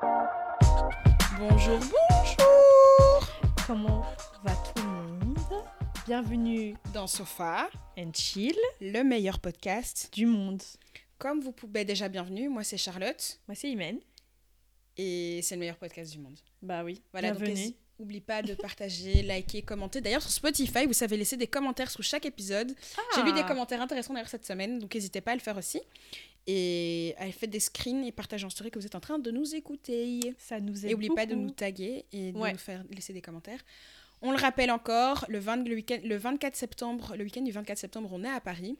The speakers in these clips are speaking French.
Bonjour, bonjour Comment va tout le monde? Bienvenue Dans Sofa, and Chill le meilleur podcast. du monde. Comme vous pouvez déjà bienvenue, moi c'est Charlotte Moi c'est Imen. et c'est le meilleur podcast du monde. Bah oui, Voilà, donc bienvenue. n'oublie pas de partager, liker, commenter. D'ailleurs sur Spotify, vous savez laisser des commentaires sous chaque épisode. J'ai lu des Ah. commentaires intéressants d'ailleurs cette semaine, donc n'hésitez pas à le faire aussi. Et à faire des screens et partager en story que vous êtes en train de nous écouter. Ça nous aide Et n'oubliez pas de nous taguer et de Ouais. nous faire laisser des commentaires. On le rappelle encore, le, 20 le, week-end- le 24 septembre, le week-end du 24 septembre, on est à Paris.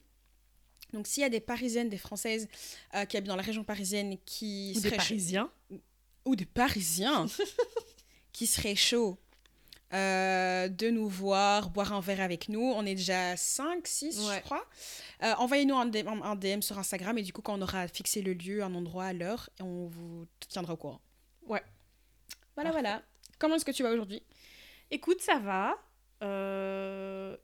Donc s'il y a des Parisiennes, des Françaises euh, qui habitent dans la région parisienne qui Ou des seraient chauds- Parisiens. ou des Parisiens qui seraient chauds euh, de nous voir, boire un verre avec nous. On est déjà 5, 6, je crois. Euh, Envoyez-nous un DM, un DM sur Instagram et du coup, quand on aura fixé le lieu, un endroit, l'heure, on vous tiendra au courant. Ouais. Voilà, Parfait. voilà. Comment est-ce que tu vas aujourd'hui? Écoute, ça va. Euh,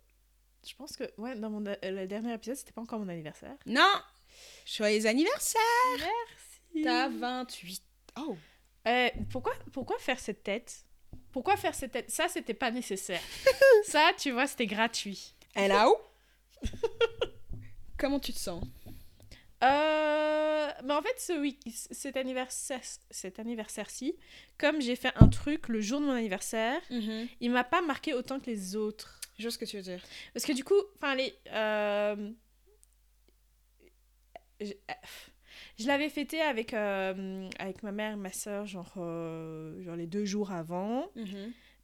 Je pense que, ouais, dans mon le dernier épisode, c'était pas encore mon anniversaire. Non Joyeux anniversaire Merci. T'as 28. Oh Euh, pourquoi, pourquoi faire cette tête? Pourquoi faire cette tête Ça, c'était pas nécessaire. ça, tu vois, c'était gratuit. Hello Comment tu te sens? Euh, mais en fait, ce week cet anniversaire, cet anniversaire-ci, comme j'ai fait un truc le jour de mon anniversaire, il m'a pas marqué autant que les autres. Je vois ce que tu veux dire. Parce que du coup, enfin les, euh, je, l'avais fêté avec euh, avec ma mère et ma soeur genre euh, genre les deux jours avant.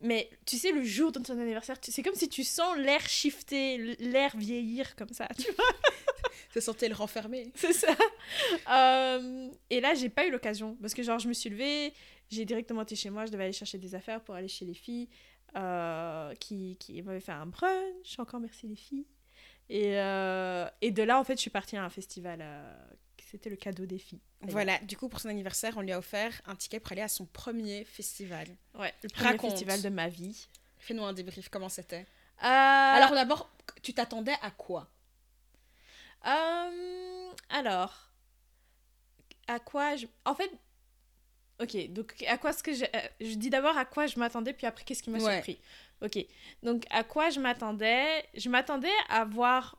Mais tu sais, le jour de ton anniversaire, c'est comme si tu sens l'air shifter, l'air vieillir comme ça. Tu vois Ça sentait le renfermer. C'est ça. Euh, et là, j'ai pas eu l'occasion. Parce que, genre, je me suis levée, j'ai directement été chez moi, je devais aller chercher des affaires pour aller chez les filles euh, qui, qui m'avaient fait un brunch. Encore merci, les filles. Et, euh, et de là, en fait, je suis partie à un festival. Euh, C'était le cadeau des filles. Voilà, du coup, pour son anniversaire, on lui a offert un ticket pour aller à son premier festival. Ouais, le premier Raconte. festival de ma vie. Fais-nous un débrief, comment c'était Alors, Alors d'abord, tu t'attendais à quoi Euh, alors, à quoi je... En fait, ok, donc à quoi ce que je... euh, Je dis d'abord à quoi je m'attendais, puis après qu'est-ce qui m'a Ouais. surpris. Ok, donc à quoi je m'attendais? Je m'attendais à voir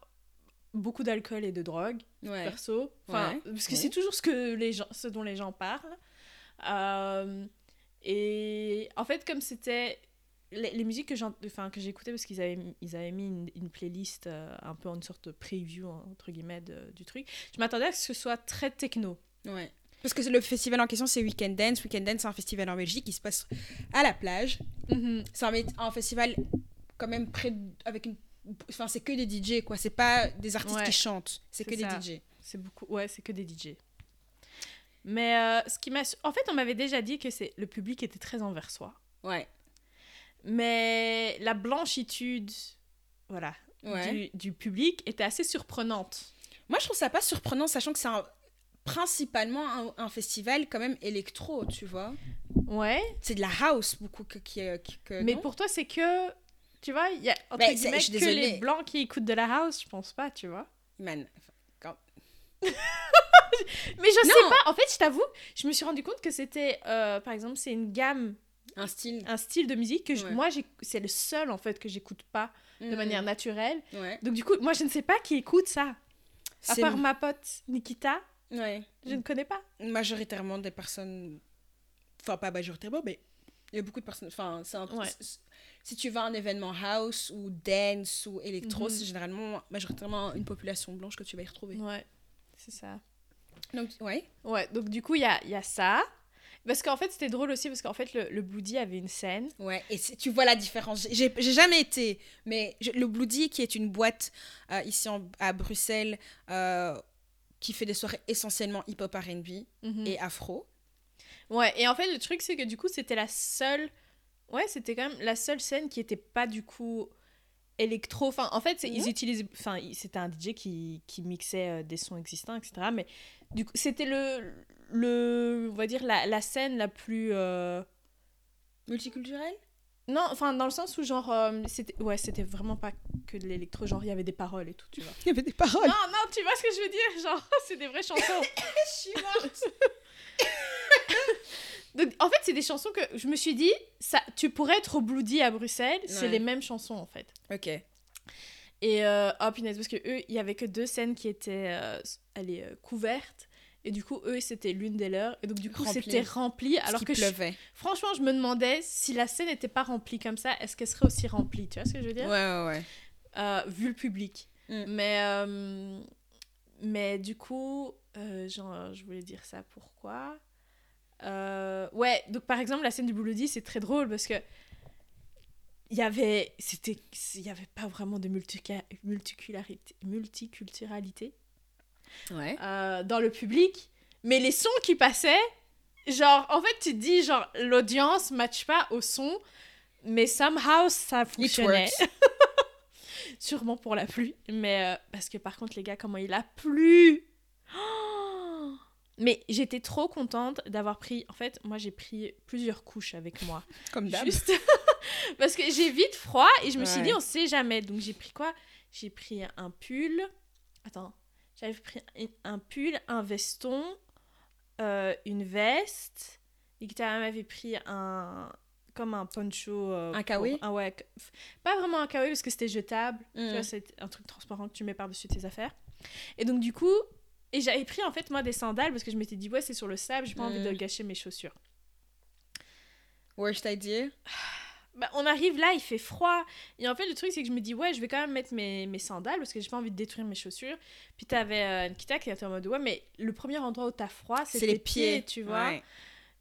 beaucoup d'alcool et de drogue, Ouais. perso. Enfin, Ouais. parce que Ouais. c'est toujours ce, que les gens, ce dont les gens parlent. Euh, et en fait, comme c'était les, les musiques que j'en- enfin, que j'écoutais parce qu'ils avaient, mis- ils avaient mis une, une playlist euh, un peu en sorte de preview entre guillemets de- du truc je m'attendais à ce que ce soit très techno Ouais. Parce que le festival en question, c'est Weekend Dance. Weekend Dance, c'est un festival en Belgique qui se passe à la plage. C'est un, un festival quand même près de- avec une enfin c'est que des DJ quoi, c'est pas des artistes Ouais. qui chantent, c'est que des. DJ. c'est beaucoup ouais c'est que des DJ mais euh, ce qui m'a en fait on m'avait déjà dit que c'est le public était très envers soi Ouais. mais la blanchitude voilà Ouais. du, du public était assez surprenante Moi je trouve ça pas surprenant sachant que c'est un- principalement un, un festival quand même électro, tu vois. ouais C'est de la house beaucoup que, qui, qui- que mais non? pour toi c'est que tu vois il y a entre Ben, c'est- guillemets je suis que les blancs qui écoutent de la house je pense pas tu vois Man, mais je Non. sais pas en fait je t'avoue je me suis rendu compte que c'était euh, par exemple c'est une gamme un style un style de musique que je- Ouais. moi c'est le seul en fait que j'écoute pas de Mm. manière naturelle Ouais. donc du coup moi je ne sais pas qui écoute ça à part ma pote Nikita ouais. je ne connais pas majoritairement des personnes enfin pas majoritairement mais il y a beaucoup de personnes enfin c'est un- Ouais. Si tu vas à un événement house ou dance ou électro Mhm. c'est généralement majoritairement une population blanche que tu vas y retrouver ouais c'est ça donc ouais ouais donc du coup il y a, y a ça parce qu'en fait c'était drôle aussi parce qu'en fait le, le Bloody avait une scène ouais et tu vois la différence j'ai jamais été mais je- le Bloody qui est une boîte euh, ici en- à Bruxelles euh, qui fait des soirées essentiellement hip-hop R&B Mhm. et afro Ouais, et en fait, le truc, c'est que du coup, c'était la seule. Ouais, c'était quand même la seule scène qui était pas du coup électro. Enfin, en fait, ils Ouais. utilisaient. Enfin, c'était un DJ qui, qui mixait euh, des sons existants, etc. Mais du coup, c'était le. le on va dire la, la scène la plus. euh, multiculturel Non, enfin, dans le sens où, genre. euh, c'était ouais, c'était vraiment pas que de l'électro. Genre, il y avait des paroles et tout, tu vois. il y avait des paroles non, non, tu vois ce que je veux dire Genre, c'est des vraies chansons. je suis morte Donc, en fait, c'est des chansons que je me suis dit, ça, tu pourrais être au Bloody à Bruxelles, c'est Ouais. les mêmes chansons en fait. Ok. Et euh, oh punaise, parce que eux, il y avait que deux scènes qui étaient euh, allez, euh, couvertes. Et du coup, eux, c'était l'une des leurs. Et donc, du coup, c'était rempli. Alors que je- pleuvait. franchement, je me demandais si la scène n'était pas remplie comme ça, est-ce qu'elle serait aussi remplie? Tu vois ce que je veux Ouais, dire? Ouais, ouais. Euh, Vu le public. Mm. Mais, euh, mais du coup, genre, je voulais dire ça pourquoi? Euh, Ouais, donc par exemple, la scène du Bloody, c'est très drôle parce que il y avait c'était il y avait pas vraiment de multicularité multiculturalité Ouais. euh, dans le public mais les sons qui passaient genre en fait tu te dis genre l'audience match pas au son mais somehow ça It fonctionnait. sûrement pour la pluie mais euh, parce que par contre les gars comment il a plu! Oh mais j'étais trop contente d'avoir pris en fait moi j'ai pris plusieurs couches avec moi Comme d'hab. Juste parce que j'ai vite froid et je me suis dit on sait jamais. Donc j'ai pris quoi? J'ai pris un pull. Attends, j'avais pris un- pull, un veston, euh, une veste. Et Guitare m'avait pris un comme un poncho. euh, Un pour- kawaii Ah ouais, pas vraiment un kawaii parce que c'était jetable. Tu Mm. vois, c'est un truc transparent que tu mets par-dessus tes affaires. Et donc du coup, et j'avais pris en fait moi des sandales parce que je m'étais dit ouais c'est sur le sable, j'ai pas envie de gâcher mes chaussures. Worst idea? Bah, on arrive là, il fait froid. Et en fait, le truc, c'est que je me dis, ouais, je vais quand même mettre mes, mes sandales parce que j'ai pas envie de détruire mes chaussures. Puis t'avais euh, Nikita qui était en mode, ouais, mais le premier endroit où t'as froid, c'est les pieds, pieds. tu vois. Ouais.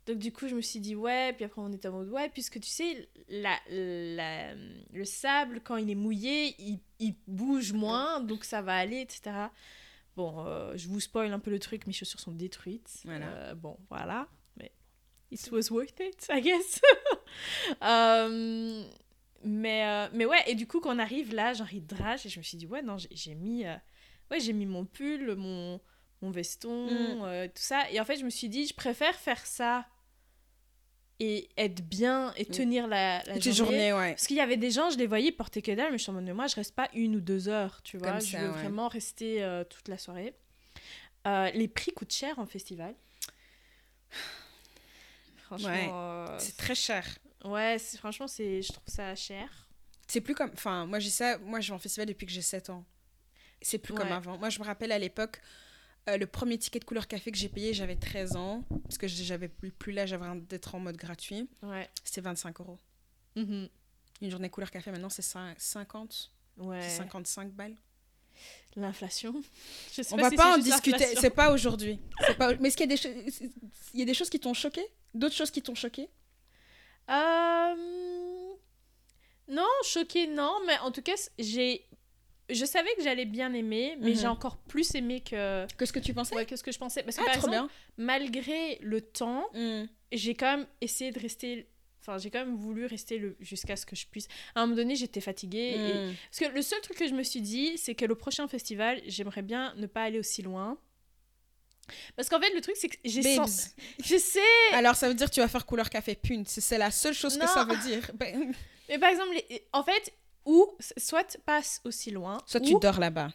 Donc, du coup, je me suis dit, ouais. Puis après, on était en mode, ouais, puisque tu sais, la, la- le sable, quand il est mouillé, il, il bouge moins, donc ça va aller, etc. Bon, euh, je vous spoil un peu le truc, mes chaussures sont détruites. Voilà. Euh, bon, voilà. Mais it was worth it, I guess. Euh, mais, mais ouais, et du coup, quand on arrive là, genre, il drage, et je me suis dit, ouais, non, j'ai- mis, ouais, j'ai mis mon pull, mon, mon veston, Mm. tout ça. Et en fait, je me suis dit, je préfère faire ça et être bien et Mm. tenir la, journée. journée, ouais. Parce qu'il y avait des gens, je les voyais porter que dalle, mais je suis en mode, moi, je reste pas une ou deux heures, tu vois. Comme je ça, veux ouais. vraiment rester euh, toute la soirée. Euh, les prix coûtent cher en festival. Franchement, Ouais. euh, C'est très cher. ouais, c'est- franchement, c'est, je trouve ça cher. C'est plus comme. Enfin, moi, j'ai ça. Moi, je vais en festival depuis que j'ai 7 ans. C'est plus comme avant. Moi, je me rappelle à l'époque, euh, le premier ticket de couleur café que j'ai payé, j'avais 13 ans. Parce que j'avais plus, plus l'âge d'être en mode gratuit. Ouais. C'était 25 euros. Mhm. Une journée couleur café, maintenant, c'est cin- 50. Ouais. C'est 55 balles. L'inflation. On pas va si pas en discuter. C'est pas aujourd'hui. Pas. Mais est-ce qu'il y a des choses. Il y a des choses qui t'ont choqué? D'autres choses qui t'ont choqué? Euh, Non, choqué, non, mais en tout cas, j'ai. Je savais que j'allais bien aimer, mais Mhm. j'ai encore plus aimé que. Que ce que tu pensais Ouais, que ce que je pensais. Parce que Ah, par exemple, malgré le temps. Hmm. j'ai quand même essayé de rester. Enfin, j'ai quand même voulu rester le... jusqu'à ce que je puisse. À un moment donné, j'étais fatiguée. et- Hmm. Parce que le seul truc que je me suis dit, c'est que le prochain festival, j'aimerais bien ne pas aller aussi loin. Parce qu'en fait, le truc, c'est que j'ai sens... Je sais, Alors, ça veut dire que tu vas faire couleur café pune. C'est la seule chose que ça veut dire. Mais par exemple, les- en fait, ou soit passe aussi loin, soit ou, tu dors là-bas.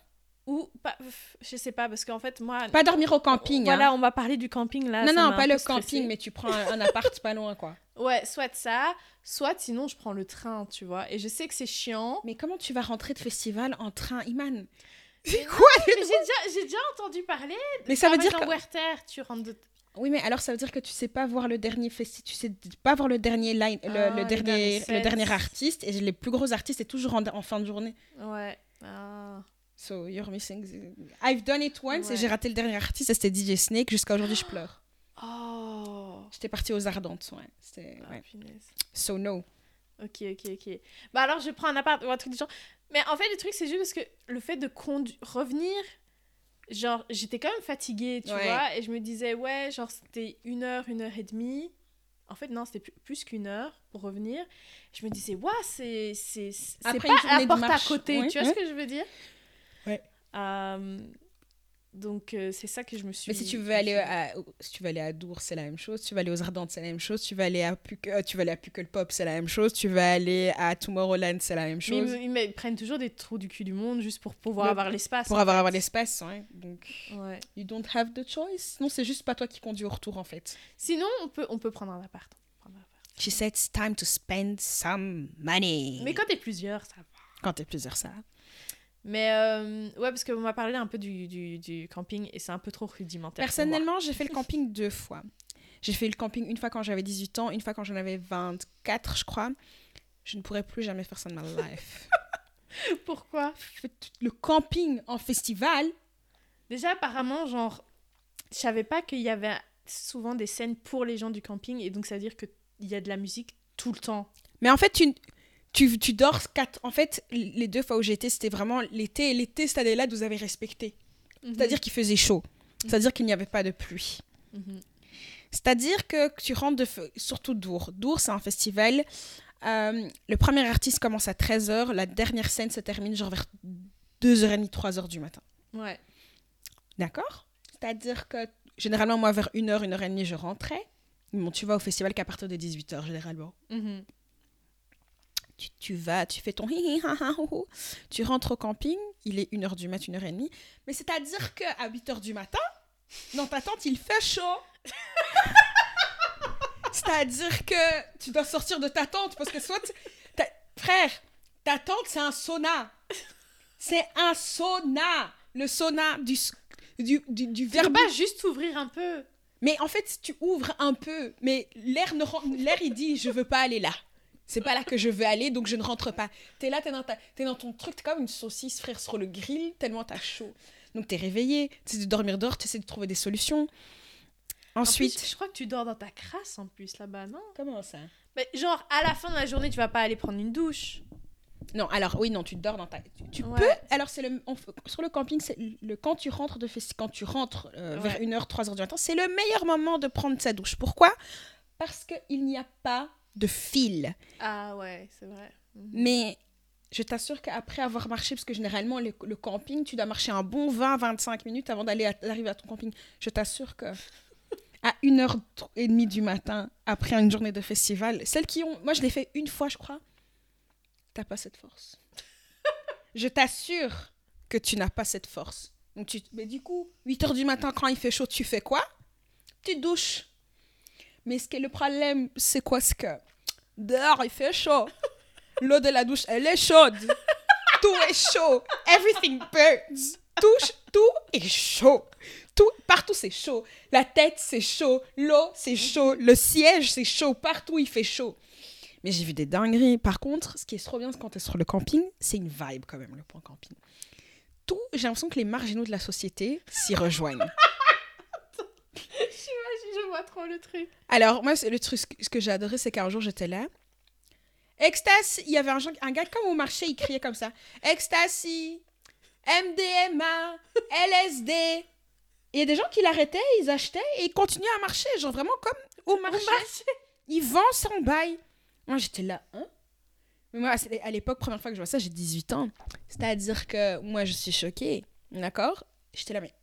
ou pas, je sais pas, parce qu'en fait, moi, Pas dormir au camping. voilà, hein. on m'a parlé du camping là. Non, ça non, pas le stressée. camping, mais tu prends un, un appart pas loin, quoi. Ouais, soit ça, soit sinon je prends le train, tu vois. Et je sais que c'est chiant. Mais comment tu vas rentrer de festival en train, Iman? C'est quoi j'ai déjà, j'ai déjà entendu parler. Mais ça veut dire que... Werther, tu rentres de... Oui, mais alors ça veut dire que tu sais pas voir le dernier festival, tu sais pas voir le dernier line, le, Ah, le dernier, le dernier artiste et les plus gros artistes c'est toujours en, en fin de journée. Ouais. Ah. So you're missing. I've done it once et j'ai raté le dernier artiste, c'était DJ Snake. Jusqu'à aujourd'hui, je pleure. Oh. J'étais partie aux Ardentes, ouais. C'était Ah, ouais. So no. Ok, ok, ok. Bah alors je prends un appart ou un truc du genre. Mais en fait, le truc, c'est juste parce que le fait de revenir, genre, j'étais quand même fatiguée, tu Ouais. vois, et je me disais, ouais, genre, c'était une heure, une heure et demie. En fait, non, c'était plus, qu'une heure pour revenir. Je me disais, ouais, c'est c'est c'est pas une à porte à côté, ouais, tu vois ouais. ce que je veux dire? Ouais. Euh, Donc euh, c'est ça que je me suis. Mais si tu veux aller à, si tu veux aller à Dour, c'est la même chose. Tu vas aller aux Ardentes, c'est la même chose. Tu vas aller à Puc, euh, tu vas aller à Pop, c'est la même chose. Tu vas aller à Tomorrowland, c'est la même chose. Mais ils, prennent toujours des trous du cul du monde juste pour pouvoir avoir l'espace. Pour avoir, avoir l'espace, ouais. Donc, ouais. you don't have the choice. Non, c'est juste pas toi qui conduis au retour en fait. Sinon, on peut, on peut prendre un appart. She said it's time to spend some money. Mais quand t'es plusieurs, ça va. Quand t'es plusieurs, ça va. Mais euh, ouais, parce qu'on m'a parlé un peu du, du, du camping et c'est un peu trop rudimentaire. Personnellement, j'ai fait le camping deux fois. J'ai fait le camping une fois quand j'avais 18 ans, une fois quand j'en avais 24, je crois. Je ne pourrais plus jamais faire ça de ma life. Pourquoi? Le camping en festival. Déjà, apparemment, genre, je savais pas qu'il y avait souvent des scènes pour les gens du camping et donc ça veut dire qu'il y a de la musique tout le temps. Mais en fait, tu, tu, tu dors quatre. En fait, les deux fois où j'étais, c'était vraiment l'été. Et l'été, cette année-là, vous avez respecté. Mhm. C'est-à-dire qu'il faisait chaud. Mhm. C'est-à-dire qu'il n'y avait pas de pluie. Mhm. C'est-à-dire que tu rentres de feu, surtout Dour. Dour, c'est un festival. Euh, le premier artiste commence à 13h. La dernière scène se termine genre vers 2h30, 3h du matin. Ouais. D'accord? C'est-à-dire que généralement, moi, vers 1h, 1h30, je rentrais. Bon, tu vas au festival qu'à partir de 18h, généralement tu, vas, tu fais ton hi, hi tu rentres au camping, il est 1h du matin, 1h30. Mais c'est-à-dire qu'à 8h du matin, dans ta tente, il fait chaud. c'est-à-dire que tu dois sortir de ta tente parce que soit. Frère, ta tente, c'est un sauna. C'est un sauna. Le sauna du, du, du, du verbe. pas juste ouvrir un peu. Mais en fait, tu ouvres un peu, mais l'air, l'air il dit je veux pas aller là. C'est pas là que je veux aller, donc je ne rentre pas. T'es là, t'es dans, es dans ton truc, t'es comme une saucisse, frère, sur le grill, tellement t'as chaud. Donc t'es réveillé, tu de dormir dehors, tu essaies de trouver des solutions. Ensuite. je crois que tu dors dans ta crasse en plus là-bas, non? Comment ça? Mais genre, à la fin de la journée, tu vas pas aller prendre une douche. Non, alors oui, non, tu dors dans ta. Tu, peux. Alors, c'est le. sur le camping, c'est le quand tu rentres de quand tu rentres euh, vers 1h, 3h du matin, c'est le meilleur moment de prendre sa douche. Pourquoi? Parce qu'il n'y a pas de fil. Ah ouais, c'est vrai. Mhm. Mais je t'assure qu'après avoir marché, parce que généralement, le, camping, tu dois marcher un bon 20-25 minutes avant d'aller arriver à ton camping. Je t'assure que à 1h30 du matin, après une journée de festival, celles qui ont... Moi, je l'ai fait une fois, je crois. T'as pas cette force. je t'assure que tu n'as pas cette force. Donc tu... Mais du coup, 8h du matin, quand il fait chaud, tu fais quoi? Tu douches. Mais ce qui est le problème, c'est quoi ce que dehors il fait chaud. L'eau de la douche, elle est chaude. tout est chaud. Everything burns. Tout, tout est chaud. Tout, partout c'est chaud. La tête c'est chaud. L'eau c'est chaud. Le siège c'est chaud. Partout il fait chaud. Mais j'ai vu des dingueries. Par contre, ce qui est trop bien quand tu es sur le camping, c'est une vibe quand même, le point camping. Tout, j'ai l'impression que les marginaux de la société s'y rejoignent trop le truc. Alors, moi, le truc, ce que j'ai adoré, c'est qu'un jour, j'étais là. Ecstasy, il y avait un, un gars comme au marché, il criait comme ça. Ecstasy, MDMA, LSD. Il y a des gens qui l'arrêtaient, ils achetaient et ils continuaient à marcher, genre vraiment comme au marché. Ils vendent sans bail. Moi, j'étais là, hein? Mais moi, à l'époque, première fois que je vois ça, j'ai 18 ans. C'est-à-dire que moi, je suis choquée, d'accord? J'étais là, mais...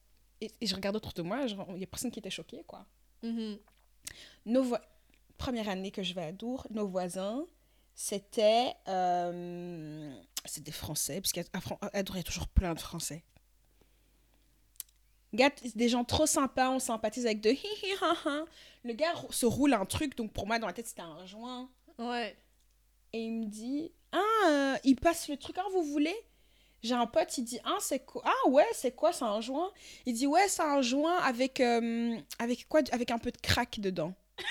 Et, je regarde autour de moi, il y a personne qui était choqué, quoi. Mhm. Nos Première année que je vais à Dour, nos voisins, c'était euh... des Français, parce qu'à Dour, il y a toujours plein de Français. des gens trop sympas, on sympathise avec de hi hi ha ha. Le gars se roule un truc, donc pour moi, dans la tête, c'était un joint. Ouais. Et il me dit Ah, euh, il passe le truc, ah, vous voulez? J'ai un pote, il dit Ah, c'est quoi Ah, ouais, c'est quoi C'est un joint Il dit Ouais, c'est un joint avec, euh, avec quoi Avec un peu de crack dedans. non,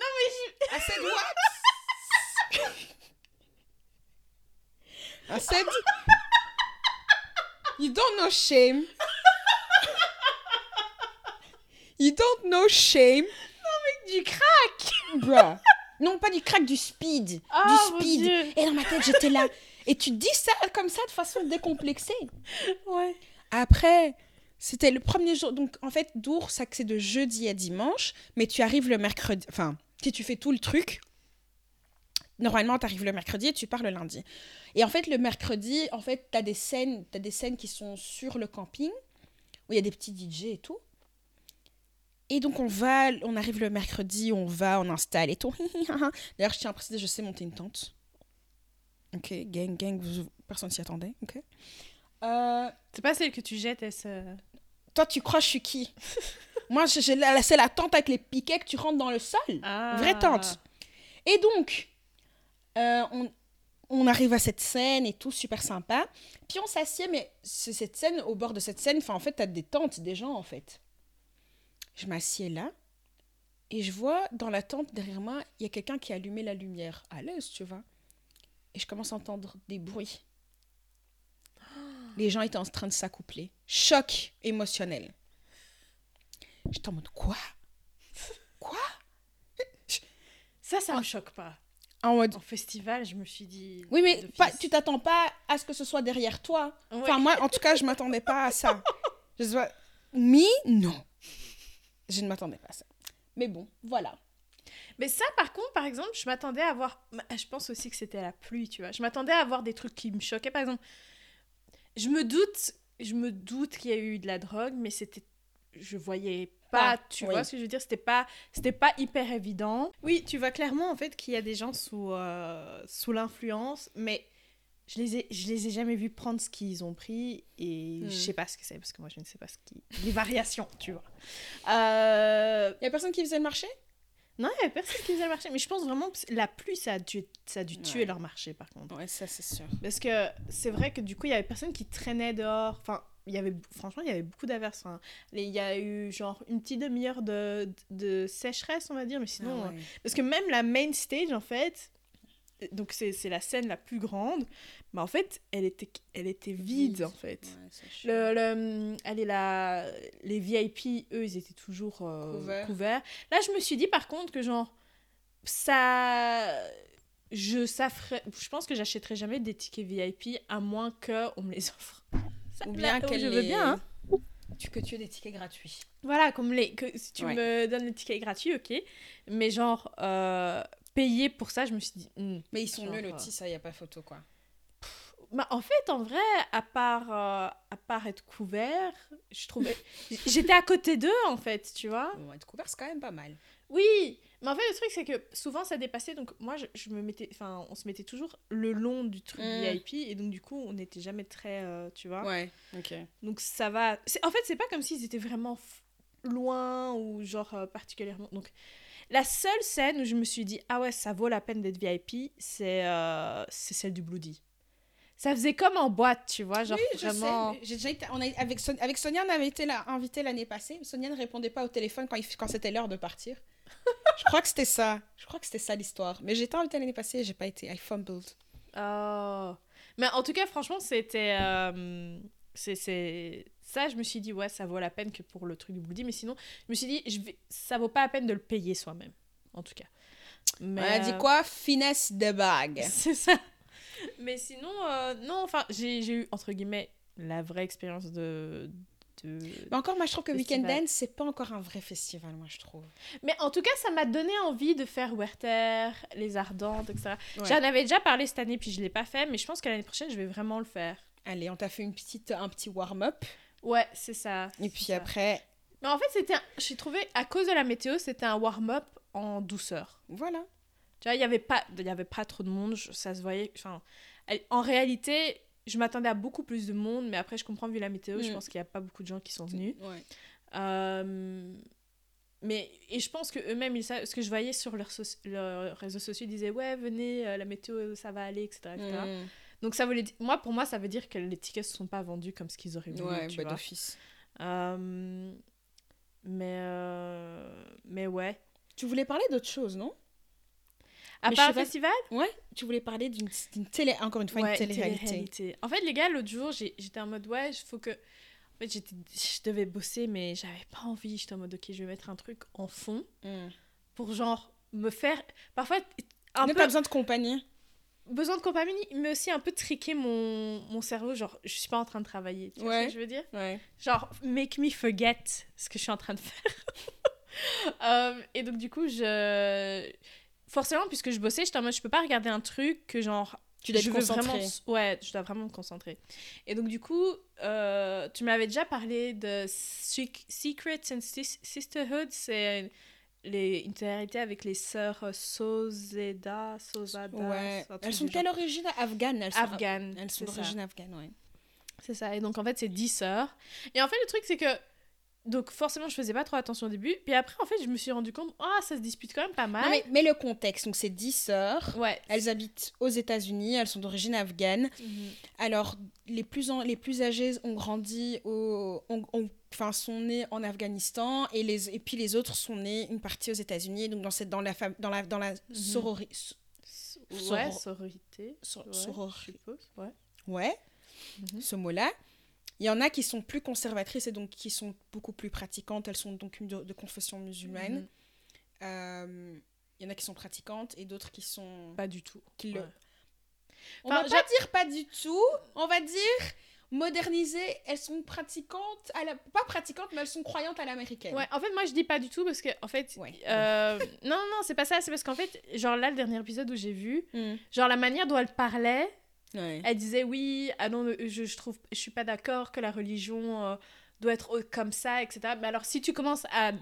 mais je. I said what? I said You don't know shame. You don't know shame. Non, mais du crack Bruh. Non, pas du crack, du speed. Ah, du speed. Et dans ma tête, j'étais là. Et tu dis ça comme ça de façon décomplexée. Ouais. Après, c'était le premier jour. Donc, en fait, Dour, ça c'est de jeudi à dimanche. Mais tu arrives le mercredi. Enfin, si tu fais tout le truc, normalement, tu arrives le mercredi et tu pars le lundi. Et en fait, le mercredi, en fait, tu as des scènes, as des scènes qui sont sur le camping où il y a des petits DJ et tout. Et donc on va, on arrive le mercredi, on va, on installe et tout. D'ailleurs, je tiens à préciser, je sais monter une tente. Ok, gang, gang, personne s'y attendait. Ok. Euh, c'est pas celle que tu jettes, elle Toi, tu crois je suis qui? Moi, c'est la tente avec les piquets que tu rentres dans le sol. Ah. Vraie tente. Et donc, euh, on, on, arrive à cette scène et tout, super sympa. Puis on s'assied, mais cette scène, au bord de cette scène, en fait, t'as des tentes, des gens, en fait. Je m'assieds là et je vois dans la tente derrière moi, il y a quelqu'un qui a allumé la lumière. À l'aise, tu vois. Et je commence à entendre des bruits. Les gens étaient en train de s'accoupler. Choc émotionnel. J'étais en mode quoi? Quoi? Ça, ça me choque pas. En mode. En festival, je me suis dit. Oui, mais pas, tu t'attends pas à ce que ce soit derrière toi. Enfin, moi, en tout cas, je m'attendais pas à ça. Je vois. Mais non. Je ne m'attendais pas à ça. Mais bon, voilà. Mais ça, par contre, par exemple, je m'attendais à voir. Je pense aussi que c'était la pluie, tu vois. Je m'attendais à voir des trucs qui me choquaient. Par exemple, je me doute, je me doute qu'il y a eu de la drogue, mais c'était. Je voyais pas, ah, tu vois ce que je veux dire? C'était pas, c'était pas hyper évident. Oui, tu vois clairement, en fait, qu'il y a des gens sous, euh, sous l'influence, mais je les ai, je les ai jamais vus prendre ce qu'ils ont pris et je hmm. sais pas ce que c'est parce que moi je ne sais pas ce qui les variations tu vois. Euh... y a personne qui faisait le marché? Non il y a personne qui faisait le marché mais je pense vraiment que la pluie ça a dû ça a dû tuer leur marché par contre. Ouais ça c'est sûr. Parce que c'est vrai que du coup il y avait personne qui traînait dehors enfin il y avait franchement il y avait beaucoup d'averses il y a eu genre une petite demi-heure de, de, sécheresse on va dire mais sinon ah parce que même la main stage en fait donc c'est la scène la plus grande mais en fait elle était elle était vide, en fait. Le, le, elle est là les VIP eux ils étaient toujours euh, couverts. là je me suis dit par contre que genre ça je ça ferait, je pense que j'achèterais jamais des tickets VIP à moins que on me les offre. Ou bien que je veux bien hein. tu que tu aies des tickets gratuits. Voilà comme les que si tu me donnes des tickets gratuits ok. Mais genre euh, payer pour ça, je me suis dit. Hmm, mais ils sont mieux lotis, ça, il n'y a pas photo, quoi. Bah, en fait, en vrai, à part, euh, à part être couvert, je trouvais. J'étais à côté d'eux, en fait, tu vois. Bon, être couvert, c'est quand même pas mal. Oui, mais en fait, le truc, c'est que souvent, ça dépassait. Donc, moi, je, me mettais. Enfin, on se mettait toujours le long du truc hmm. VIP. Et donc, du coup, on n'était jamais très. Euh, tu vois. Ouais, ok. Donc, ça va. En fait, c'est pas comme s'ils étaient vraiment loin ou genre euh, particulièrement. Donc, la seule scène où je me suis dit, ah ouais, ça vaut la peine d'être VIP, c'est euh, c'est celle du Bloody. Ça faisait comme en boîte, tu vois, genre oui, vraiment... J'ai déjà été, on a, avec, avec Sonia, on avait été là, invité l'année passée. Sonia ne répondait pas au téléphone quand, quand c'était l'heure de partir. je crois que c'était ça. Je crois que c'était ça l'histoire. Mais j'étais invitée l'année passée et j'ai pas été. I fumbled. Oh. Mais en tout cas, franchement, c'était... Euh, c'est ça je me suis dit ouais ça vaut la peine que pour le truc du Bloody mais sinon je me suis dit je vais... ça vaut pas la peine de le payer soi-même en tout cas. Mais... on a dit quoi? Finesse de bague. C'est ça. Mais sinon euh, non enfin j'ai eu entre guillemets la vraie expérience de de mais encore moi je trouve que Weekend Dance c'est pas encore un vrai festival moi je trouve. Mais en tout cas ça m'a donné envie de faire Werther les Ardentes etc j'en avais déjà parlé cette année puis je l'ai pas fait mais je pense que l'année prochaine je vais vraiment le faire. Allez, on t'a fait une petite, un petit warm-up. Ouais, c'est ça. Et puis après. Mais en fait, c'était. J'ai trouvé, à cause de la météo, c'était un warm-up en douceur. Voilà. Tu vois, il n'y avait, pas... y avait pas trop de monde, ça se voyait. Enfin, en réalité, je m'attendais à beaucoup plus de monde, mais après, je comprends, vu la météo, je mm. pense qu'il n'y a pas beaucoup de gens qui sont venus. Ouais. Euh, mais, et je pense qu'eux-mêmes, ils savent, ce que je voyais sur leurs, leurs réseaux sociaux, ils disaient, ouais, venez, euh, la météo, ça va aller, etc. Donc ça voulait moi pour moi ça veut dire que les tickets ne sont pas vendus comme ce qu'ils auraient voulu. Ouais, tu bah d'office. Euh, mais euh, mais ouais. Tu voulais parler d'autre chose, non? À part le festival? Ouais, tu voulais parler d'une télé encore une fois une télé-réalité. En fait les gars l'autre jour j'étais en mode ouais, il faut que en fait, je devais bosser, mais j'avais pas envie. J'étais en mode, ok, je vais mettre un truc en fond hmm. pour genre me faire. Parfois, un peu. pas besoin de compagnie besoin de compagnie, mais aussi un peu triquer mon, mon cerveau. Genre, je suis pas en train de travailler. Tu vois ce que je veux dire? Ouais. Genre, make me forget ce que je suis en train de faire. Euh, et donc, du coup, je. forcément, puisque je bossais, j'étais en mode, je peux pas regarder un truc que genre. Tu dois je veux vraiment- Ouais, je dois vraiment me concentrer. Et donc, du coup, euh, tu m'avais déjà parlé de Sec- Secrets and Sis- Sisterhood. C'est les intégralités avec les sœurs euh, Sozeda, Sozada. Ouais. Elles sont quelle origine? Afghane elles sont, Afghane. Elles sont d'origine afghane, ouais. C'est ça. Et donc, en fait, c'est 10 sœurs. Et en fait, le truc, c'est que. Donc, forcément, je faisais pas trop attention au début. Puis après, en fait, je me suis rendu compte, ah, ça se dispute quand même pas mal. Non, mais, mais le contexte, donc c'est 10 sœurs. Ouais. Elles habitent aux États-Unis, elles sont d'origine afghane. Mhm. Alors, les plus, en- les plus âgées ont grandi, au, ont- ont- enfin, sont nées en Afghanistan, et, les, et puis les autres sont nées une partie aux États-Unis, donc dans, cette, dans la, fam- dans la, dans la sorori- so- Ouais, Soror- sororité. so- Ouais, soror- je suppose. Ouais. ouais, Mhm. ce mot-là. Il y en a qui sont plus conservatrices et donc qui sont beaucoup plus pratiquantes. Elles sont donc de, de confession musulmane. Mhm. Euh, il y en a qui sont pratiquantes et d'autres qui sont... Pas du tout. qui le- Ouais. On Enfin, va pas dire pas du tout, on va dire modernisées, elles sont pratiquantes, à la... pas pratiquantes, mais elles sont croyantes à l'américaine. Ouais, en fait, moi, je dis pas du tout parce que, en fait, Ouais. euh, non, non, c'est pas ça. C'est parce qu'en fait, genre là, le dernier épisode où j'ai vu, Mm. genre la manière dont elle parlait, Ouais. elle disait oui, ah non, je, je trouve, je suis pas d'accord que la religion euh, doit être comme ça, etc. Mais alors, si tu commences à,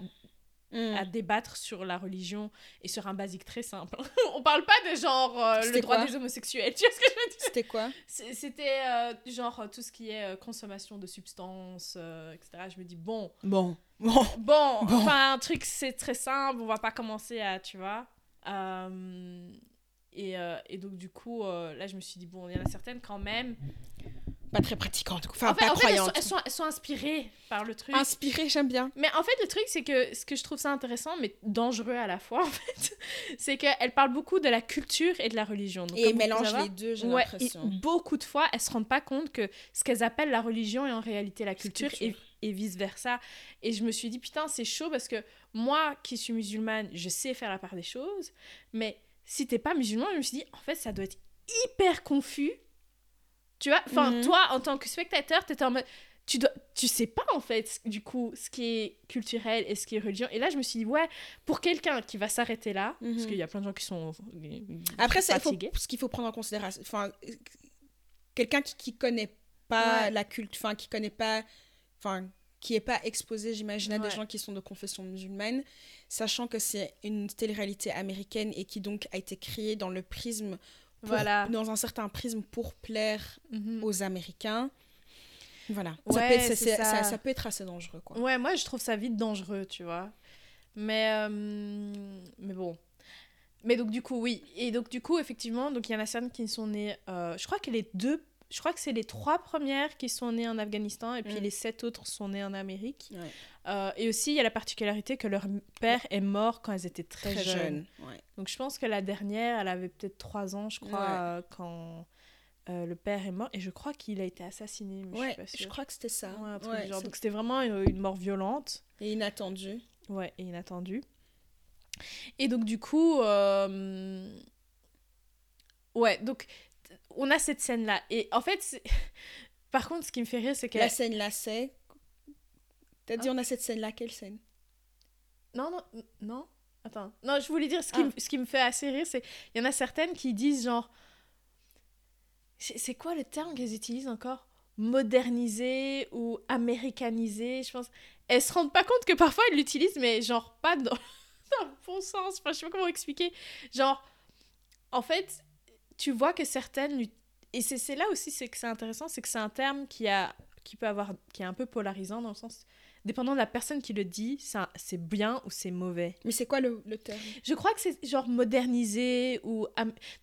Mm. à débattre sur la religion et sur un basique très simple, on parle pas de genre euh, le droit des homosexuels, tu vois ce que je veux dire? C'était quoi? C'était euh, genre tout ce qui est euh, consommation de substances, etc. Je me dis, bon, Bon. Bon. bon, Bon. enfin, un truc, c'est très simple, on va pas commencer à, tu vois. Et, euh, et donc, du coup, euh, là, je me suis dit, bon, il y en a certaines quand même. Pas très pratiquante, enfin en fait, pas en fait, elles, sont, croyante. elles, sont, elles sont inspirées par le truc. Inspirée, j'aime bien. Mais en fait, le truc, c'est que ce que je trouve ça intéressant, mais dangereux à la fois, en fait, c'est qu'elle parle beaucoup de la culture et de la religion. Donc, Et comme vous mélange pouvez savoir, les deux, j'ai Ouais, l'impression. beaucoup de fois, elles se rendent pas compte que ce qu'elles appellent la religion est en réalité la culture, Culture. et, et vice-versa. Et je me suis dit, putain, c'est chaud parce que moi, qui suis musulmane, je sais faire la part des choses, mais si t'es pas musulman, je me suis dit, en fait, ça doit être hyper confus. Tu vois, enfin, Mhm. toi, en tant que spectateur, t'étais en mode... Tu, dois, tu sais pas en fait du coup ce qui est culturel et ce qui est religion et là je me suis dit ouais pour quelqu'un qui va s'arrêter là parce Mhm. qu'il y a plein de gens qui sont euh, Après, c'est ce qu'il faut prendre en considération. Enfin, quelqu'un qui, qui connaît pas Ouais. la culte, enfin, qui connaît pas, enfin, qui est pas exposé, j'imagine, à Ouais. des gens qui sont de confession musulmane, sachant que c'est une télé-réalité américaine et qui donc a été créée dans le prisme, pour- voilà dans un certain prisme pour plaire Mhm. aux Américains. Voilà. ça, peut être, c'est- c'est c'est- ça. ça- ça peut être assez dangereux, quoi. Ouais, moi je trouve ça vite dangereux, tu vois. Mais, euh, mais bon. Mais donc du coup, oui. Et donc du coup, effectivement, donc il y en a certaines qui sont nées... euh, je crois que les deux... Je crois que c'est les trois premières qui sont nées en Afghanistan et puis Mm. les sept autres sont nées en Amérique. Ouais. Euh, et aussi, il y a la particularité que leur père est mort quand elles étaient très, Très jeunes. ouais. Donc je pense que la dernière, elle avait peut-être trois ans, je crois, Ouais. euh, quand euh, le père est mort. Et je crois qu'il a été assassiné, mais je Ouais, suis pas je crois que c'était ça. Ouais, un truc du genre. Donc c'était vraiment une, une mort violente. Et inattendu. Ouais, et inattendu. Et donc, du coup. Ouais, donc, on a cette scène-là. Et en fait, par contre, ce qui me fait rire, c'est que. La scène là, c'est. T'as dit Hein on a cette scène là, quelle scène? Non, non, non. Attends. Non, je voulais dire, ce qui, Ah. me- ce qui me fait assez rire, c'est. Il y en a certaines qui disent genre. C'est c'est quoi le terme qu'elles utilisent encore? Moderniser ou américaniser, je pense. Elles se rendent pas compte que parfois elles l'utilisent, mais genre pas dans, dans le bon sens. Enfin, je sais pas comment expliquer. Genre, en fait, tu vois que certaines. Et c'est là aussi c'est que c'est intéressant, c'est que c'est un terme qui, a, qui peut avoir. qui est un peu polarisant dans le sens. Dépendant de la personne qui le dit, ça- c'est bien ou c'est mauvais. Mais c'est quoi le, le terme? Je crois que c'est genre modernisé ou.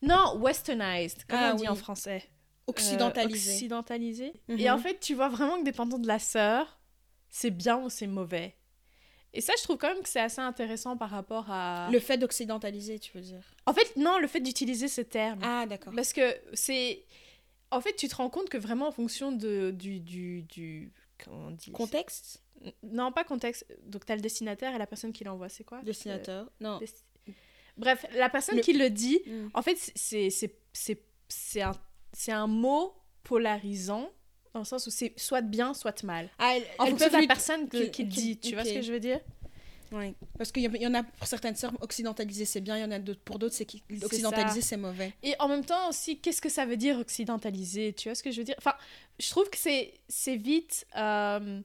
Non, westernized, comme Ah on dit en oui. français. Euh, Occidentalisé. occidentalisé. Mhm. Et en fait, tu vois vraiment que dépendant de la sœur, c'est bien ou c'est mauvais. Et ça, je trouve quand même que c'est assez intéressant par rapport à. Le fait d'occidentaliser, tu veux dire En fait, non, le fait d'utiliser ce terme. Ah, d'accord. Parce que c'est. En fait, tu te rends compte que vraiment en fonction de, du, du, du. Comment on dit? Contexte? Non, pas contexte. Donc, t'as le destinataire et la personne qui l'envoie, c'est quoi? Dessinateur Non. Le- des- Bref, la personne Le- qui le dit, Mm. en fait, c'est un c'est un mot polarisant dans le sens où c'est soit de bien, soit de mal. Ah, elles, En fonction de la lui- personne que- qui- qui le dit, tu vois ce que je veux dire? Oui. Parce qu'il y, y en a pour certaines sœurs, occidentaliser c'est bien, il y en a d'autres pour d'autres, c'est qu'occidentaliser c'est mauvais. Et en même temps aussi, qu'est-ce que ça veut dire occidentaliser Tu vois ce que je veux dire? Enfin, je trouve que c'est vite. Euh,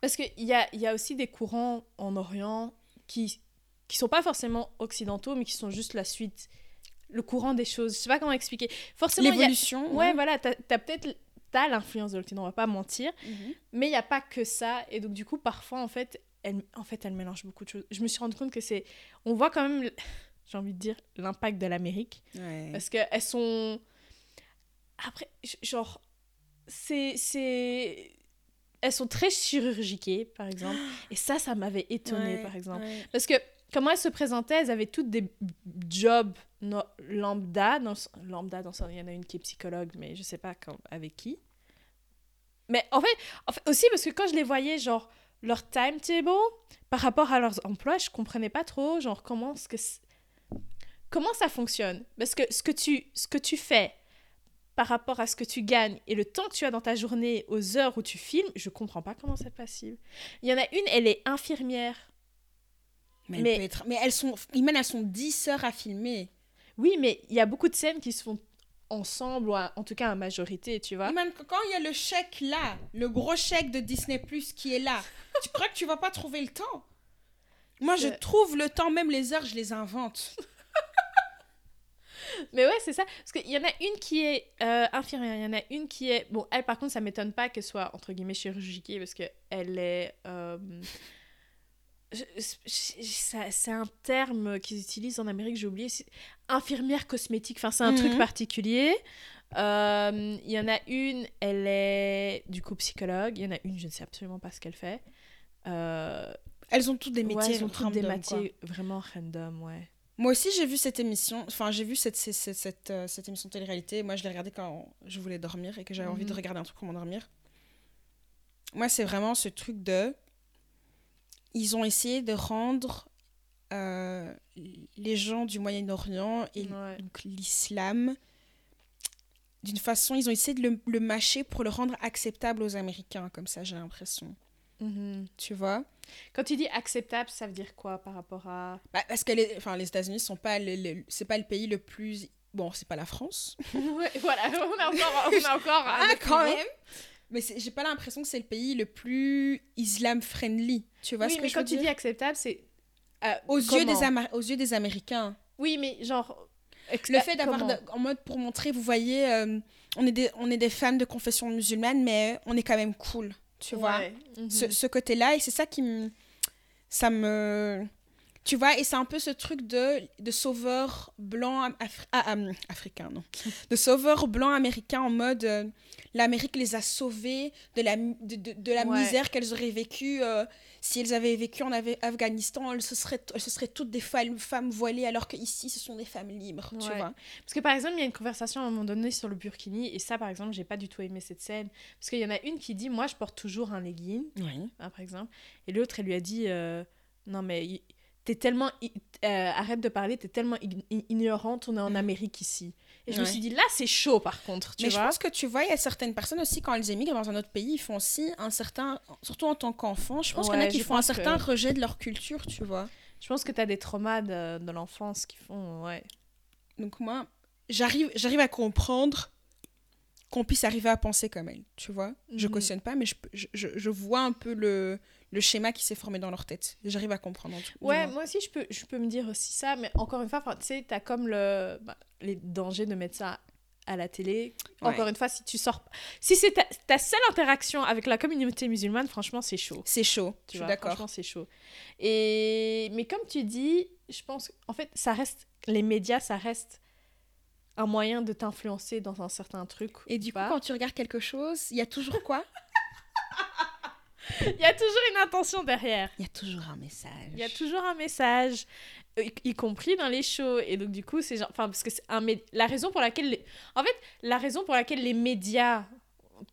parce qu'il y a, y a aussi des courants en Orient qui qui sont pas forcément occidentaux, mais qui sont juste la suite, le courant des choses. Je sais pas comment expliquer. Forcément, l'évolution. Ouais, voilà, t'as as, peut-être t'as l'influence de l'Occident, on va pas mentir, mhm. mais il y a pas que ça, et donc du coup, parfois, en fait, elle, en fait, elle mélange beaucoup de choses. Je me suis rendu compte que c'est, on voit quand même, j'ai envie de dire, l'impact de l'Amérique, parce que elles sont, après, genre, c'est, c'est, elles sont très chirurgiquées, par exemple, et ça, ça m'avait étonnée, par exemple, parce que comment elles se présentaient, elles avaient toutes des jobs lambda. Dans, lambda, dans il y en a une qui est psychologue, mais je sais pas avec qui. Mais en fait, aussi parce que quand je les voyais, genre, leur timetable par rapport à leurs emplois, je comprenais pas trop, genre, comment, comment ça fonctionne? Parce que ce que, tu, ce que tu fais par rapport à ce que tu gagnes et le temps que tu as dans ta journée aux heures où tu filmes, je comprends pas comment c'est possible. Il y en a une, elle est infirmière mais, mais, elles sont, Iman, elles sont 10 sœurs à filmer. Oui, mais il y a beaucoup de scènes qui se font ensemble, ou en tout cas en majorité, tu vois. Iman, quand il y a le chèque là, le gros chèque de Disney Plus qui est là, tu crois que tu vas pas trouver le temps? Moi, je trouve le temps, même les heures, je les invente. Mais ouais, c'est ça. Parce qu'il y en a une qui est euh, infirmière, il y en a une qui est... Bon, elle, par contre, ça m'étonne pas qu'elle soit, entre guillemets, chirurgiquée, parce qu'elle est... Euh, c'est un terme qu'ils utilisent en Amérique, j'ai oublié. Infirmière cosmétique, enfin, c'est un truc mhm. particulier. Euh, il y en a une, elle est du coup psychologue. Il y en a une, je ne sais absolument pas ce qu'elle fait. Euh, elles ont toutes des métiers, elles ont toutes des métiers vraiment random, ouais. Moi aussi, j'ai vu cette émission, enfin, j'ai vu cette, cette, cette, euh, cette, émission de télé-réalité. Moi, je l'ai regardée quand je voulais dormir et que j'avais envie de mhm. regarder un truc pour m'endormir. Moi, c'est vraiment ce truc de ils ont essayé de rendre euh, les gens du Moyen-Orient et l'islam d'une façon, ils ont essayé de le, mâcher pour le rendre acceptable aux Américains, comme ça j'ai l'impression. Mhm. Tu vois? Quand tu dis acceptable, ça veut dire quoi par rapport à... Bah, parce que les, enfin, les États-Unis sont pas, c'est pas le pays le plus... Bon, c'est pas la France. voilà, on a encore... On a encore ah, quand même mais j'ai pas l'impression que c'est le pays le plus islam-friendly. Tu vois ce que mais quand tu dis acceptable, c'est. Euh, aux, yeux des aux yeux des Américains. Oui, mais genre. Le fait d'avoir. En mode pour montrer, vous voyez, euh, on, est des, on est des fans de confession musulmane, mais on est quand même cool. Tu vois mhm. Ce, ce côté-là, et c'est ça qui me. Ça me. Tu vois, et c'est un peu ce truc de, de sauveur blanc ah, euh, africain, non. De sauveur blanc américain en mode euh, l'Amérique les a sauvés de la, de, de, la misère qu'elles auraient vécue. Euh, si elles avaient vécu en Afghanistan, elles se, seraient, elles seraient toutes des femmes, femmes voilées, alors qu'ici, ce sont des femmes libres, tu vois. Parce que par exemple, il y a une conversation à un moment donné sur le burkini, et ça, par exemple, j'ai pas du tout aimé cette scène. Parce qu'il y en a une qui dit Moi, je porte toujours un legging, oui. Hein, par exemple. Et l'autre, elle lui a dit Non, mais t'es tellement. Euh, arrête de parler, t'es tellement ignorante, on est en Amérique ici. Et je me suis dit, là, c'est chaud par contre. Tu Mais je pense que tu vois, il y a certaines personnes aussi, quand elles émigrent dans un autre pays, ils font aussi un certain. Surtout en tant qu'enfant, je pense qu'il y en a qui font un certain rejet de leur culture, tu vois. Je pense que t'as des traumas de, de l'enfance qui font. Ouais. Donc moi, j'arrive à comprendre qu'on puisse arriver à penser comme elle, tu vois. Je mhm. cautionne pas, mais je, je, je vois un peu le, le schéma qui s'est formé dans leur tête. J'arrive à comprendre. En tout, ouais, moi aussi, je peux, je peux me dire aussi ça, mais encore une fois, tu sais, tu as comme le, bah, les dangers de mettre ça à la télé. Encore une fois, si tu sors. Si c'est ta, seule interaction avec la communauté musulmane, franchement, c'est chaud. C'est chaud, tu je suis d'accord. Franchement, c'est chaud. Et... Mais comme tu dis, je pense. En fait, ça reste. Les médias, ça reste un moyen de t'influencer dans un certain truc. Et du coup, quand tu regardes quelque chose, il y a toujours quoi? Il y a toujours une intention derrière. Il y a toujours un message. Il y a toujours un message, euh, y, compris dans les shows. Et donc, du coup, c'est genre. Enfin, parce que c'est un. La raison pour laquelle. En fait, la raison pour laquelle les médias.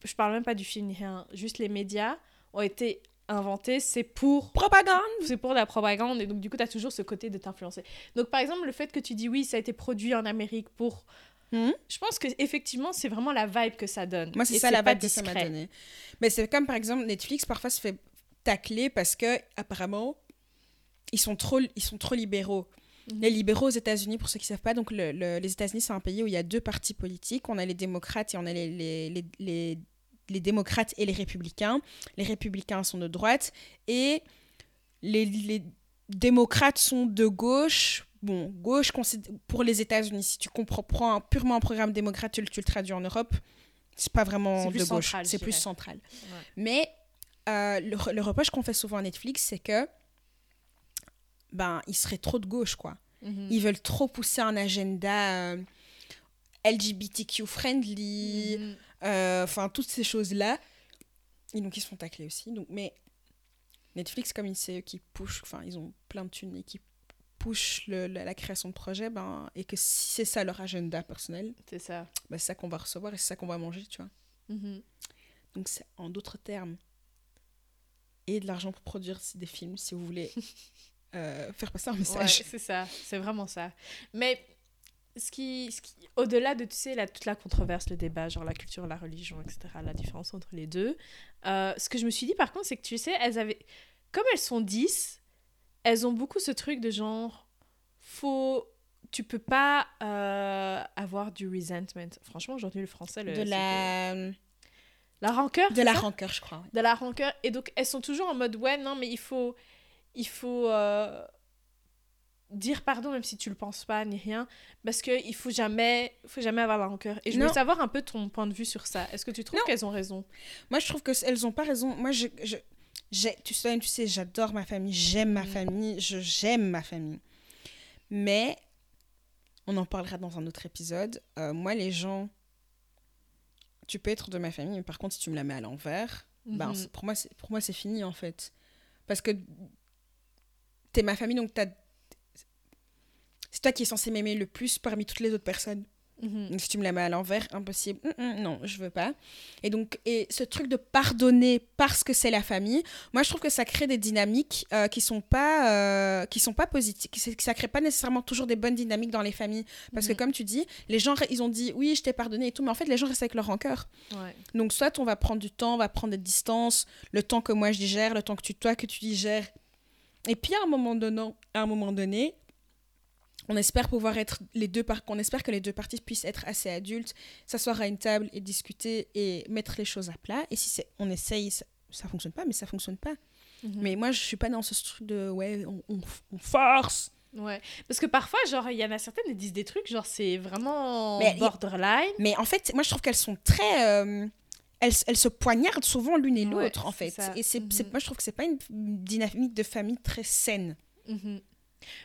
Je parle même pas du film rien. Juste les médias ont été inventés, c'est pour. Propagande C'est pour la propagande. Et donc, du coup, tu as toujours ce côté de t'influencer. Donc, par exemple, le fait que tu dis oui, ça a été produit en Amérique pour Hmm? Je pense que effectivement c'est vraiment la vibe que ça donne. Moi, c'est ça la vibe que ça m'a donné. Mais c'est comme par exemple Netflix parfois se fait tacler parce que apparemment ils sont trop, ils sont trop libéraux. Mhm. Les libéraux aux États-Unis, pour ceux qui ne savent pas, donc le, les États-Unis, c'est un pays où il y a deux partis politiques. On a les démocrates et on a les, les, les, les, démocrates et les républicains. Les républicains sont de droite et les, démocrates sont de gauche. Bon, gauche pour les États-Unis. Si tu comprends prends purement un programme démocrate, tu, tu le traduis en Europe, c'est pas vraiment de gauche. C'est plus central. Mais euh, le, le reproche qu'on fait souvent à Netflix, c'est que ben, ils seraient trop de gauche, quoi. Mhm. Ils veulent trop pousser un agenda euh, LGBTQ friendly, mhm. euh, enfin, toutes ces choses-là. Et donc, ils se font tacler aussi. Donc, mais Netflix, comme eux qui push, enfin, ils ont plein de thunes et qui push le, la, création de projets, ben, et que si c'est ça leur agenda personnel, c'est ça. Ben, c'est ça qu'on va recevoir et c'est ça qu'on va manger, tu vois. Mhm. Donc, c'est en d'autres termes. Et de l'argent pour produire des films, si vous voulez Euh, faire passer un message. c'est ça, c'est vraiment ça. Mais ce qui, ce qui au-delà de tu sais, la, toute la controverse, le débat, genre la culture, la religion, etc., la différence entre les deux, euh, ce que je me suis dit par contre, c'est que tu sais, elles avaient, comme elles sont 10, elles ont beaucoup ce truc de genre, faut, tu peux pas euh, avoir du resentment. Franchement, aujourd'hui, le français, le, de la. La rancœur De la rancœur, je crois. De la rancœur. Et donc, elles sont toujours en mode, ouais, non, mais il faut il faut euh, dire pardon même si tu le penses pas ni rien parce que il faut jamais faut jamais avoir la rancœur et je veux savoir un peu ton point de vue sur ça est-ce que tu trouves qu'elles ont raison? Moi je trouve que elles ont pas raison moi je, je tu sais tu sais j'adore ma famille j'aime ma mm. famille je j'aime ma famille mais on en parlera dans un autre épisode euh, moi les gens tu peux être de ma famille mais par contre si tu me la mets à l'envers ben, mm-hmm. pour moi c'est pour moi c'est fini en fait parce que t'es ma famille, donc c'est toi qui es censé m'aimer le plus parmi toutes les autres personnes. Mhm. si tu me la mets à l'envers, impossible. Mm, mm, non, je veux pas. Et donc, et ce truc de pardonner parce que c'est la famille, moi je trouve que ça crée des dynamiques euh, qui sont pas euh, qui sont pas positives, que ça crée pas nécessairement toujours des bonnes dynamiques dans les familles. Parce que comme tu dis, les gens ils ont dit oui je t'ai pardonné et tout, mais en fait les gens restent avec leur rancœur. Donc soit on va prendre du temps, on va prendre des distances, le temps que moi je digère, le temps que tu toi que tu digères et puis à un moment donné, à un moment donné on espère pouvoir être les deux par on espère que les deux parties puissent être assez adultes, s'asseoir à une table et discuter et mettre les choses à plat. Et si c'est, on essaye, ça, ça fonctionne pas, mais ça fonctionne pas. Mhm. Mais moi, je suis pas dans ce truc de ouais, on, on, force. Ouais, parce que parfois, genre, il y en a certaines qui disent des trucs, genre, c'est vraiment borderline. Mais en fait, moi, je trouve qu'elles sont très. Euh, elles, elles, se poignardent souvent l'une et l'autre, en fait. Et c'est, mhm. moi, je trouve que c'est pas une dynamique de famille très saine. Mhm.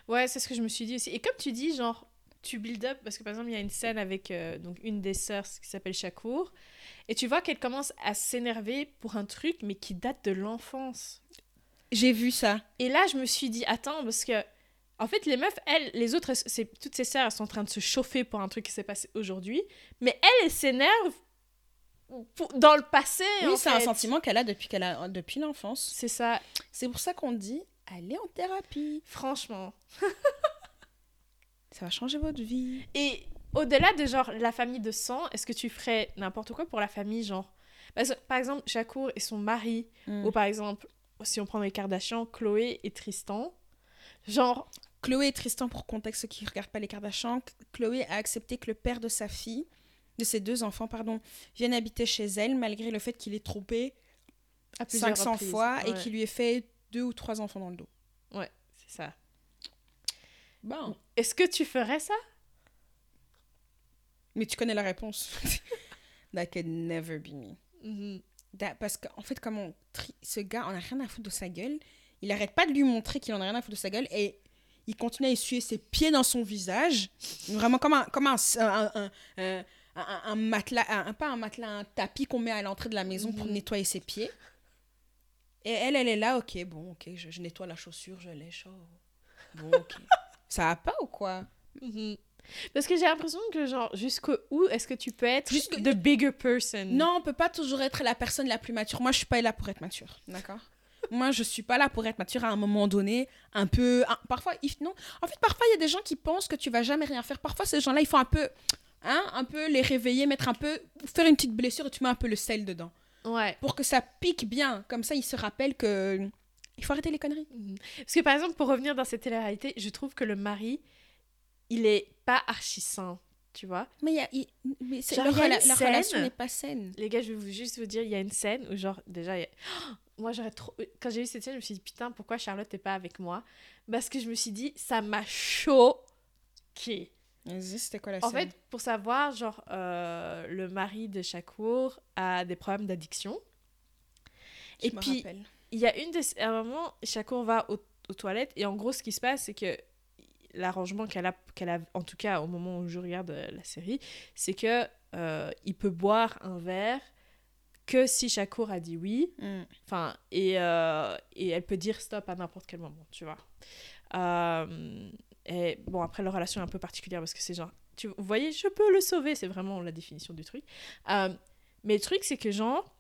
Ouais, c'est ce que je me suis dit aussi. Et comme tu dis, genre, tu build up, parce que par exemple, il y a une scène avec euh, donc une des sœurs qui s'appelle Shakur, et tu vois qu'elle commence à s'énerver pour un truc, mais qui date de l'enfance. J'ai vu ça. Et là, je me suis dit, attends, parce que. En fait, les meufs, elles, les autres, c'est toutes ces sœurs, elles sont en train de se chauffer pour un truc qui s'est passé aujourd'hui. Mais elle, elle s'énerve dans le passé. Oui, c'est un sentiment qu'elle a depuis qu'elle a depuis l'enfance. C'est ça. C'est pour ça qu'on dit allez en thérapie. Franchement. ça va changer votre vie. Et au-delà de genre la famille de sang, est-ce que tu ferais n'importe quoi pour la famille genre? Par exemple Shakur et son mari hmm. ou par exemple si on prend les Kardashians, Chloé et Tristan. Genre Chloé et Tristan pour contexte ceux qui regardent pas les Kardashians, Chloé a accepté que le père de sa fille de ses deux enfants, pardon, viennent habiter chez elle malgré le fait qu'il ait trompé 500 fois et qu'il lui ait fait deux ou trois enfants dans le dos. Ouais, c'est ça. Bon. Est-ce que tu ferais ça? Mais tu connais la réponse. That could never be me. Mm-hmm. parce qu'en fait, comme on ce gars, on a rien à foutre de sa gueule. Il arrête pas de lui montrer qu'il en a rien à foutre de sa gueule et il continue à essuyer ses pieds dans son visage. Vraiment comme un, comme un, un un, matelas, un, pas un matelas, un tapis qu'on met à l'entrée de la maison pour mhm. nettoyer ses pieds. Et elle, elle est là, ok, bon, ok, je, nettoie la chaussure, je lèche. Oh. Bon, ok. Ça va pas ou quoi? Mhm. Parce que j'ai l'impression que, genre, jusqu'où est-ce que tu peux être Jusque... the bigger person? Non, on peut pas toujours être la personne la plus mature. Moi, je suis pas là pour être mature, d'accord? Moi, je suis pas là pour être mature à un moment donné, un peu. parfois, non. En fait, parfois, il y a des gens qui pensent que tu vas jamais rien faire. Parfois, ces gens-là, ils font un peu hein, un peu les réveiller, mettre un peu, faire une petite blessure et tu mets un peu le sel dedans. Ouais. Pour que ça pique bien. Comme ça, il se rappelle que Il faut arrêter les conneries. Mhm. Parce que par exemple, pour revenir dans cette télé-réalité, je trouve que le mari, il est pas archi sain, tu vois. Mais, y a, mais c'est- Genre, leur il y a rela- une leur scène- relation n'est pas saine. Les gars, je vais vous, juste vous dire, il y a une scène où genre, déjà, il y a- moi j'aurais trop... Quand j'ai vu cette scène, je me suis dit, putain, pourquoi Charlotte n'est pas avec moi? Parce que je me suis dit, ça m'a choqué. Vas-y, C'était quoi la En scène? fait, pour savoir, genre, euh, le mari de Shakur a des problèmes d'addiction. Et puis, il y a une des... À un moment, Shakur va aux, aux toilettes et en gros, ce qui se passe, c'est que l'arrangement qu'elle a, qu'elle a, en tout cas au moment où je regarde euh, la série, c'est que euh, il peut boire un verre que si Shakur a dit oui. Mm. Enfin, et, euh, et elle peut dire stop à n'importe quel moment, tu vois. Euh, et bon, après, leur relation est un peu particulière parce que c'est genre, tu, vous voyez, je peux le sauver, c'est vraiment la définition du truc. Euh, mais le truc, c'est que genre,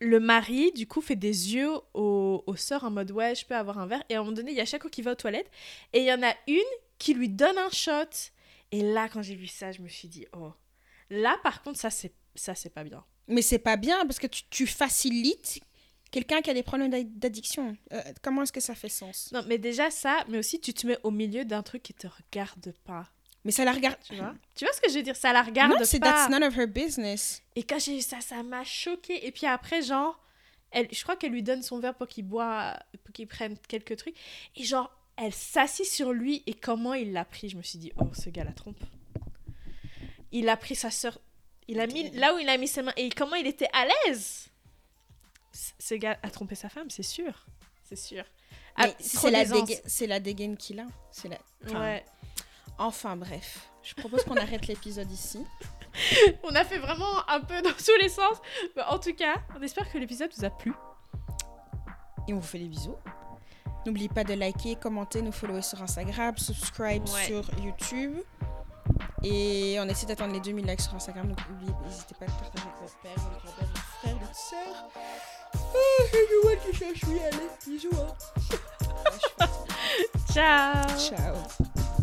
le mari, du coup, fait des yeux aux, aux sœurs en mode ouais, je peux avoir un verre. Et à un moment donné, il y a Shakur qui va aux toilettes et il y en a une qui lui donne un shot. Et là, quand j'ai vu ça, je me suis dit, oh. Là, par contre, ça, c'est ça c'est pas bien. Mais c'est pas bien parce que tu, tu facilites quelqu'un qui a des problèmes d'add- d'addiction. Euh, comment est-ce que ça fait sens? Non, mais déjà ça, mais aussi tu te mets au milieu d'un truc qui te regarde pas. Mais ça la regarde. Tu vois? Tu vois ce que je veux dire? Ça la regarde non, c'est pas. that's none of her business. Et quand j'ai vu ça, ça m'a choqué. Et puis après, genre, elle, je crois qu'elle lui donne son verre pour qu'il boit, pour qu'il prenne quelques trucs. Et genre, elle s'assit sur lui et comment il l'a pris? Je me suis dit, oh, ce gars la trompe. Il a pris sa soeur. Il a mis là où il a mis ses mains et comment il était à l'aise? Ce gars a trompé sa femme, c'est sûr. C'est sûr. Ah, c'est la, déga- dégaine qu'il a. C'est la... enfin, Ouais. Enfin bref, je propose qu'on arrête l'épisode ici. On a fait vraiment un peu dans tous les sens. Mais en tout cas, on espère que l'épisode vous a plu. Et on vous fait des bisous. N'oubliez pas de liker, commenter, nous follower sur Instagram, subscribe Ouais. sur YouTube. Et on essaie d'atteindre les 2000 likes sur Instagram, donc n'hésitez pas à partager avec votre père, votre grand-père, votre frère, c'est qui cherche, oui, allez, bisous. Hein. Ciao Ciao.